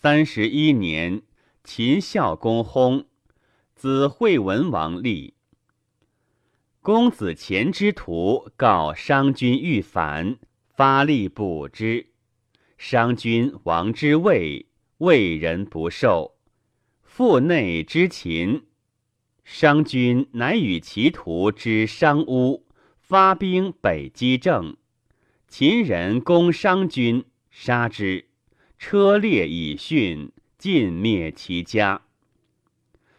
三十一年，秦孝公薨，子惠文王立。公子虔之徒告商君欲反，发力捕之。商君王之位，魏人不受。腹内之秦，商君乃与其徒之商巫发兵北击郑。秦人攻商君，杀之。车裂以殉，尽灭其家。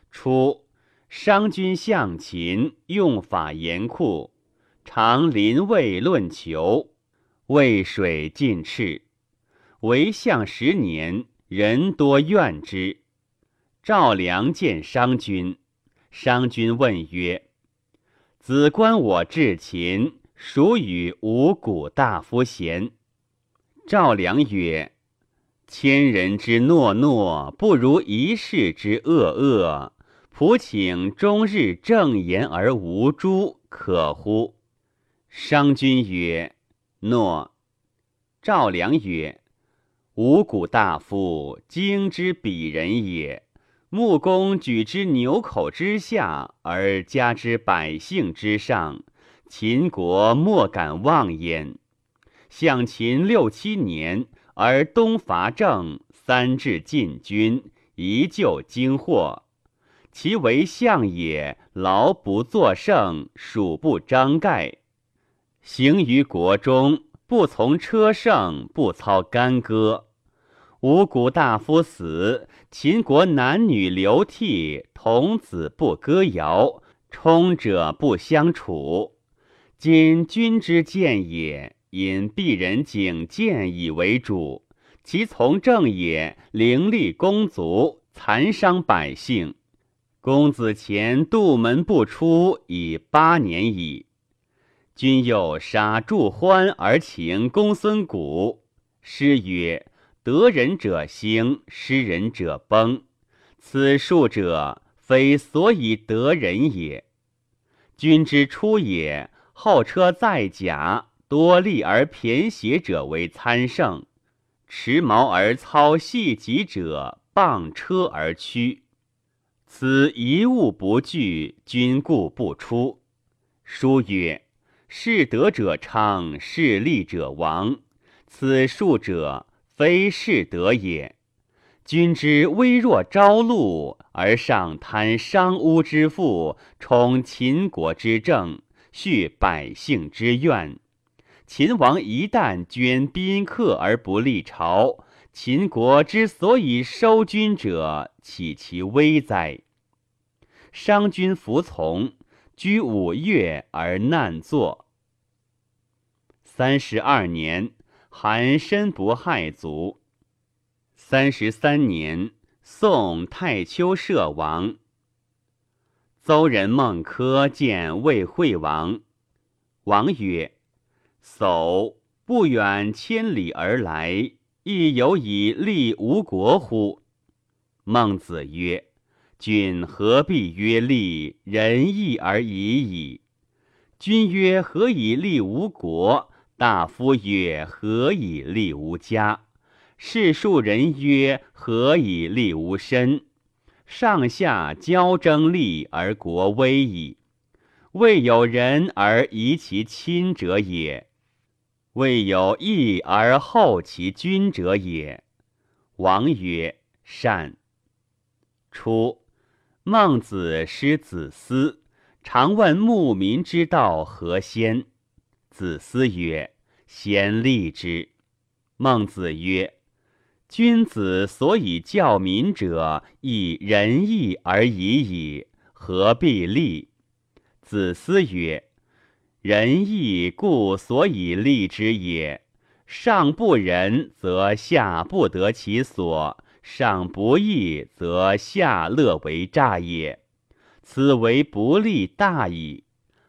初，商君向秦，用法严酷，常临渭论求，渭水尽赤。为相十年，人多怨之。赵良见商君，商君问曰：“子观我至秦，孰与五谷大夫贤？”赵良曰。千人之诺诺，不如一世之恶恶。仆请终日正言而无诛，可乎？商君曰：“诺。”赵良曰：“五谷大夫，经之鄙人也。穆公举之牛口之下，而加之百姓之上，秦国莫敢妄焉。向秦六七年。”而东伐郑，三至晋军，一救惊获。其为相也，劳不作胜，属不张盖。行于国中，不从车胜，不操干戈。五谷大夫死，秦国男女流涕，童子不歌谣，冲者不相处。今君之见也。因鄙人景见以为主，其从政也，凌厉公族，残伤百姓。公子虔杜门不出，已八年矣。君又杀祝欢而请公孙贾。诗曰：“得人者兴，失人者崩。”此数者，非所以得人也。君之出也，后车载甲。多利而偏邪者为参圣，持矛而操细戟者傍车而趋。此一物不惧，君故不出。书曰：“士德者昌，士利者亡。”此数者非士德也。君之微弱朝露，而上贪商巫之富，充秦国之政，恤百姓之怨。秦王一旦捐宾客而不立朝，秦国之所以收君者，岂其危哉？商君服从，居五月而难作。三十二年，韩申不害族。三十三年，宋太丘舍王。邹人孟轲见魏惠王，王曰。叟不远千里而来，亦有以立吴国乎？孟子曰：“君何必曰立？仁义而已矣。”君曰：“何以立吴国？”大夫曰：“何以立吾家？”士庶人曰：“何以立吾身？”上下交争利而国危矣。未有仁而疑其亲者也。未有义而后其君者也。王曰：“善。”初，孟子师子思，常问牧民之道何先。子思曰：“先立之。”孟子曰：“君子所以教民者，以仁义而已矣，何必立？”子思曰。仁义故所以立之也。上不仁，则下不得其所；上不义，则下乐为诈也。此为不利大矣。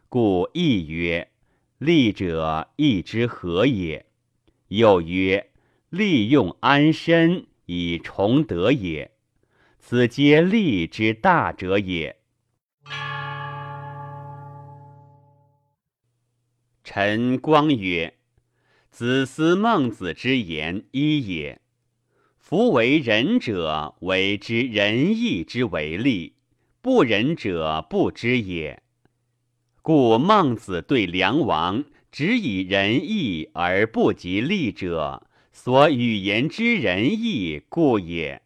故义曰：利者义之何也？又曰：利用安身以崇德也。此皆利之大者也。陈光曰：“子思孟子之言一也。夫为仁者，为之仁义之为利；不仁者，不知也。故孟子对梁王只以仁义而不及利者，所语言之仁义故也。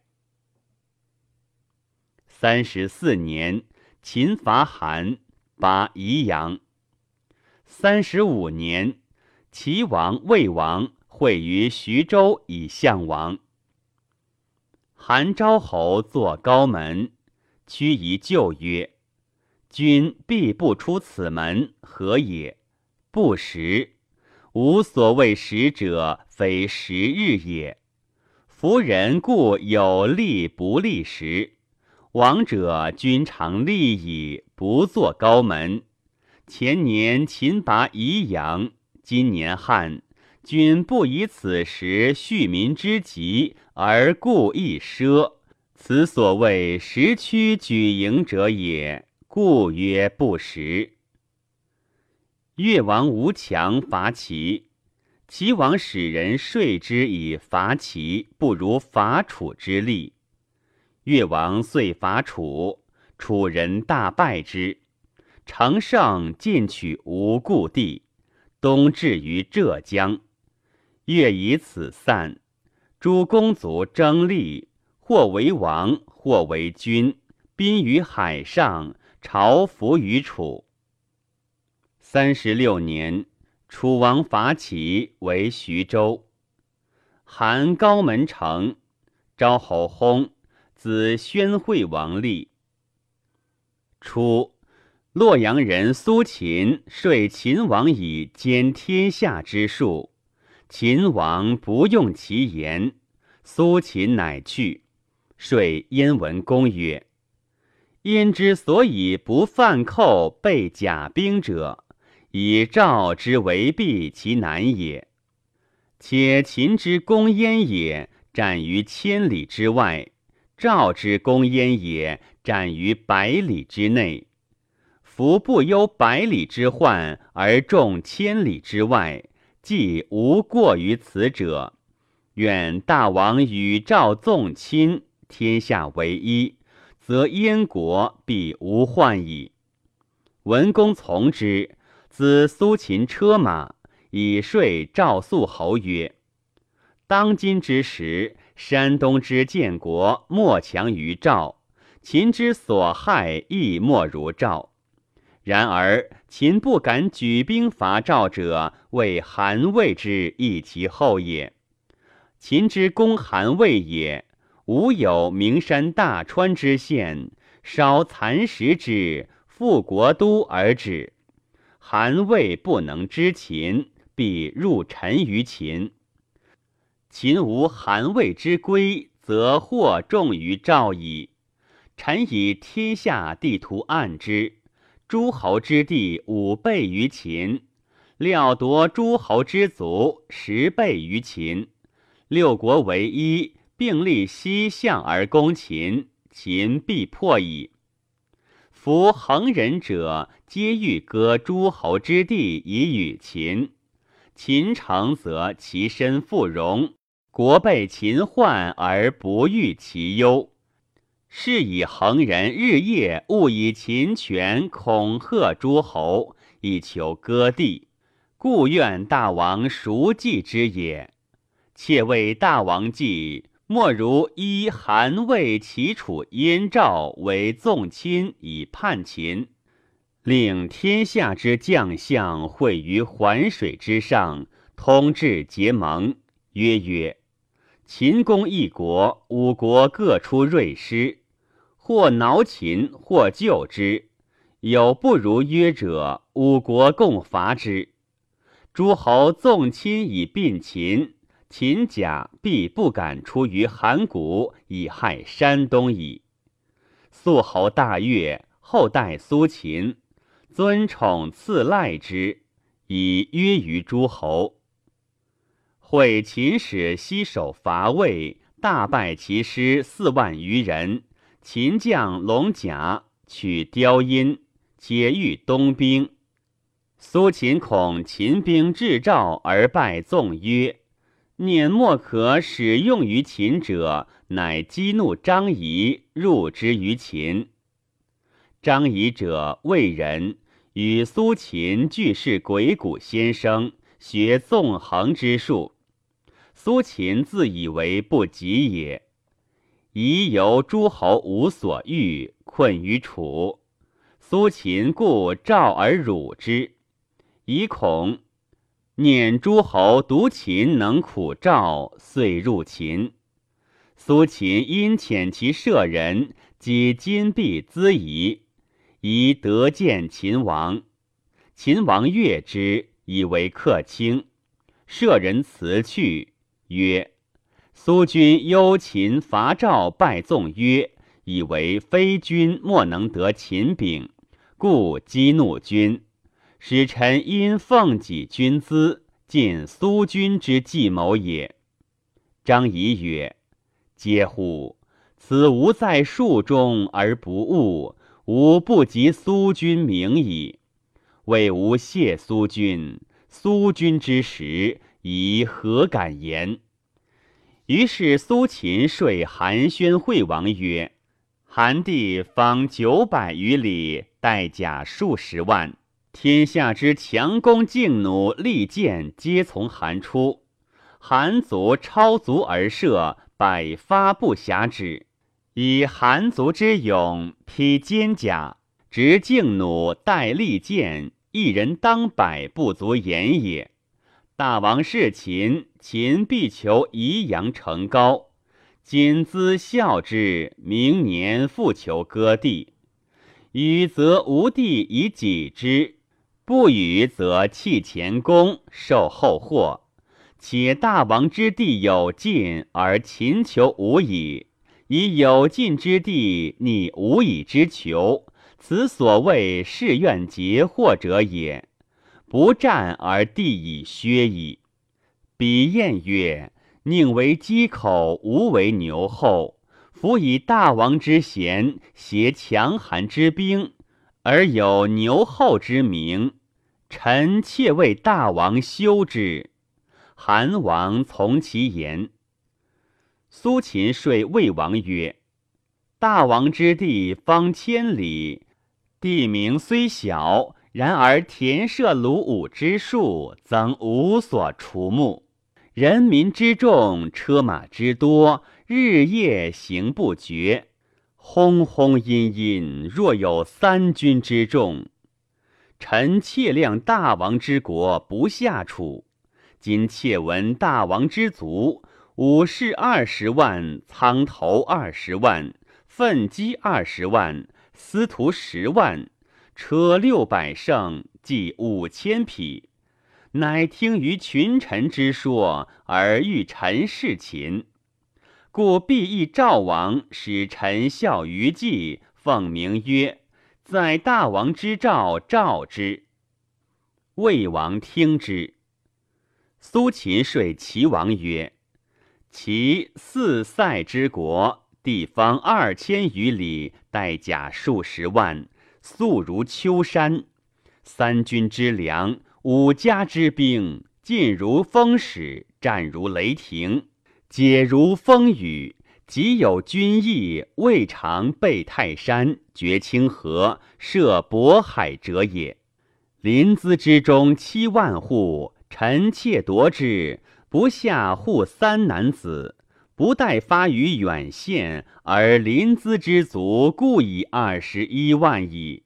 三十四年，秦伐韩，拔宜阳。三十五年，齐王、魏王会于徐州以相王。韩昭侯坐高门，屈夷就曰：“君必不出此门，何也？不食。吾所谓食者，非食日也。夫人故有利不利时。”王者君常利矣，不作高门。前年秦拔宜阳，今年汉，君不以此时恤民之急而故意奢，此所谓时屈举营者也。故曰不时。越王吴强伐齐，齐王使人说之以伐齐，不如伐楚之利。越王遂伐楚，楚人大败之，乘胜进取无故地，东至于浙江。越以此散，诸公族争利，或为王，或为君，宾于海上，朝服于楚。三十六年，楚王伐齐，为徐州。韩高门城，昭侯薨。子宣惠王立。初，洛阳人苏秦说秦王以兼天下之术，秦王不用其言，苏秦乃去。说燕文公曰：“燕之所以不犯寇备甲兵者，以赵之为避其难也。且秦之攻燕也，战于千里之外。”赵之攻燕也，战于百里之内。夫不忧百里之患，而重千里之外，既无过于此者。愿大王与赵纵亲，天下为一，则燕国必无患矣。文公从之，资苏秦车马，以说赵肃侯曰：“当今之时。”山东之建国莫强于赵，秦之所害亦莫如赵。然而秦不敢举兵伐赵者，为韩魏之易其后也。秦之攻韩魏也，吾有名山大川之县，烧蚕食之，复国都而止。韩魏不能知秦，必入陈于秦。秦无韩魏之归，则祸重于赵矣。臣以天下地图案之，诸侯之地五倍于秦，料夺诸侯之族十倍于秦。六国为一，并立西向而攻秦，秦必破矣。夫横人者，皆欲割诸侯之地以与秦。秦成则其身复荣。国被秦患而不欲其忧，是以恒人日夜务以秦权恐吓诸侯，以求割地，故愿大王熟计之也。且为大王计，莫如依韩魏齐楚燕赵为纵亲以叛秦，令天下之将相会于环水之上，通志结盟，曰曰。秦攻一国，五国各出锐师，或挠秦，或救之。有不如约者，五国共伐之。诸侯纵亲以并秦，秦甲必不敢出于函谷以害山东矣。肃侯大悦，后代苏秦，尊宠赐赖之，以约于诸侯。会秦使西守伐魏，大败其师四万余人。秦将龙甲取雕阴，解欲东兵。苏秦恐秦兵至赵而败，纵曰：“念莫可使用于秦者，乃激怒张仪，入之于秦。张仪者，魏人，与苏秦俱是鬼谷先生，学纵横之术。苏秦自以为不及也，宜由诸侯无所欲，困于楚。苏秦故召而辱之，以恐。念诸侯独秦能苦赵，遂入秦。苏秦因遣其舍人，及金币资夷，宜得见秦王。秦王悦之，以为客卿。舍人辞去，曰：“苏君忧秦伐赵，败纵曰，以为非君莫能得秦柄，故激怒君。”使臣因奉己君资，尽苏君之计谋也。张仪曰：“嗟乎！此吾在术中而不悟，吾不及苏君明矣。为吾谢苏君，苏君之时，以何敢言？”于是苏秦说韩宣惠王曰：“韩地方九百余里，带甲数十万。”天下之强弓劲弩利箭，皆从韩出。韩族超足而射，百发不暇止。以韩族之勇，披坚甲，执劲弩，带利箭，一人当百，不足言也。大王是秦，秦必求宜阳成高。今兹效之，明年复求割地。予则无地以己之。不予则弃前功，受后祸。且大王之地有尽，而秦求无已；以有尽之地逆无以之求，此所谓誓愿结祸者也。不战而地已削矣。彼晏曰：“宁为鸡口，无为牛后。夫以大王之贤，挟强韩之兵，而有牛后之名。”臣妾为大王修之，韩王从其言。苏秦说魏王曰：“大王之地方千里，地名虽小，然而田舍鲁武之数，曾无所除目；人民之众，车马之多，日夜行不绝。轰轰阴阴，若有三军之众。”臣妾量大王之国不下楚，今妾闻大王之族，武士二十万，苍头二十万，奋击二十万，司徒十万，车六百乘，计五千匹。乃听于群臣之说，而欲臣事秦，故必议赵王，使臣效于计，奉名曰。在大王之赵，赵之。魏王听之。苏秦说齐王曰：“齐四塞之国，地方二千余里，带甲数十万，素如丘山。三军之粮，五家之兵，进如风使，战如雷霆，解如风雨。”即有军役，未尝背泰山，绝清河，涉渤海者也。临淄之中七万户，臣妾夺之，不下户三男子。不待发于远县，而临淄之卒故以二十一万矣。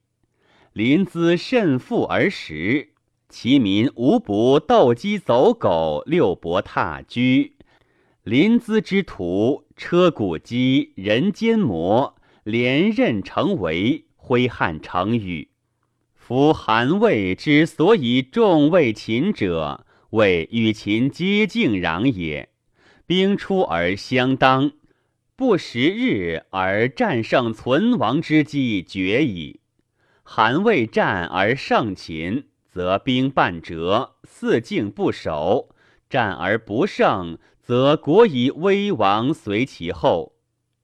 临淄甚富而实，其民无不斗鸡走狗，六伯踏驹。临淄之徒，车鼓机，人间魔，连任成围，挥汗成雨。夫韩魏之所以众为秦者，为与秦接近壤也。兵出而相当，不十日而战胜存亡之机绝矣。韩魏战而胜秦，则兵半折，四境不守；战而不胜。则国以危亡随其后，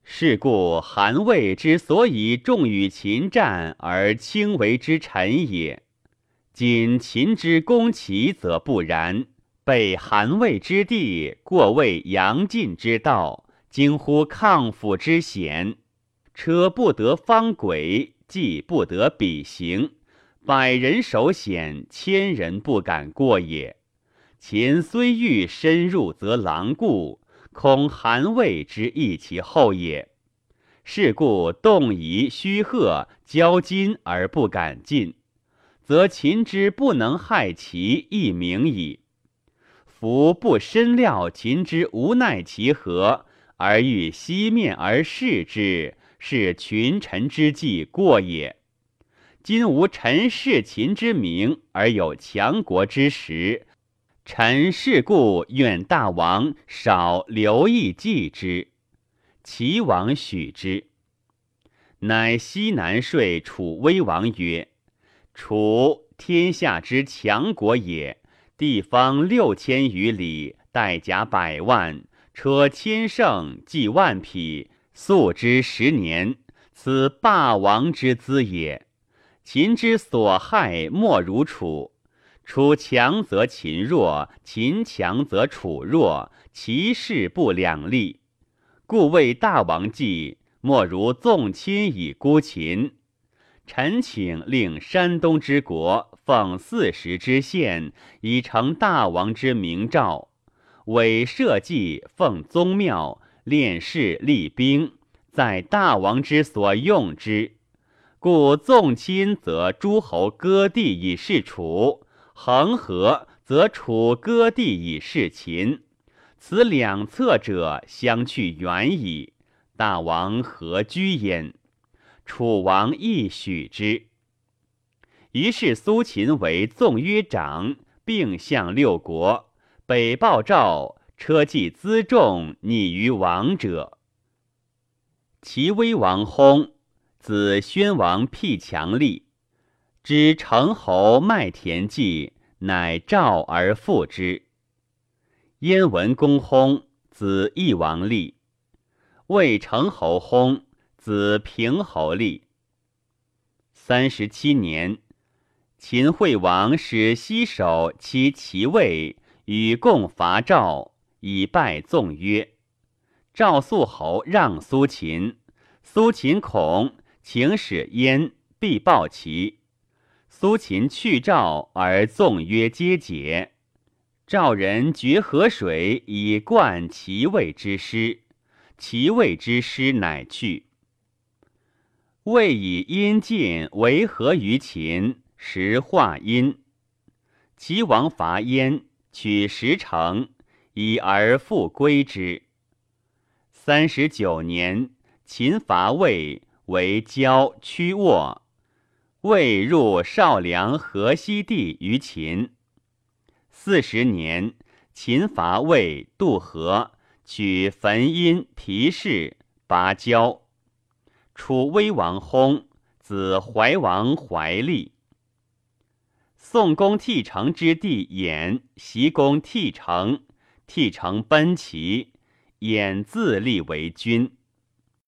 是故韩魏之所以重与秦战而轻为之臣也。今秦之攻齐则不然，北韩魏之地，过魏阳晋之道，惊乎抗府之险。车不得方轨，骑不得比行。百人守险，千人不敢过也。秦虽欲深入，则狼顾，恐韩魏之益其后也。是故动夷、虚贺交金而不敢进，则秦之不能害其亦明矣。夫不深料秦之无奈其何，而欲西面而视之，是群臣之计过也。今无臣视秦之名，而有强国之实，臣是故愿大王少留意计之。齐王许之，乃西南说楚威王曰：“楚天下之强国也，地方六千余里，带甲百万，车千乘，计万匹，素之十年，此霸王之资也。秦之所害，莫如楚。楚强则秦弱，秦强则楚弱，其势不两立。”故为大王计，莫如纵亲以孤秦。臣请令山东之国奉四时之县，以成大王之明诏。委社稷，奉宗庙，练士立兵，在大王之所用之。故纵亲则诸侯割地以示楚，恒河则楚割地以示秦。此两侧者相去远矣，大王何居焉？楚王亦许之。于是苏秦为纵约长，并向六国，北报赵，车骑辎重，拟于王者。齐威王薨，子宣王辟强立，知成侯麦田计，乃召而复之。燕文公薨，子义王立；魏成侯薨，子平侯立。三十七年，秦惠王使西守其齐魏，与共伐赵，以败纵约。赵肃侯让苏秦，苏秦恐，请使燕必报齐。苏秦去赵，而纵约皆解。赵人决河水以灌齐魏之师，齐魏之师乃去。魏以阴晋为和于秦，时化阴。齐王伐燕，取十城，以而复归之。三十九年，秦伐魏，为交屈沃，魏入少梁河西地于秦。四十年，秦伐魏，渡河，取汾阴、皮氏、拔交。楚威王薨，子怀王怀立。宋公替成之弟衍，袭公替成，替成奔齐，衍自立为君。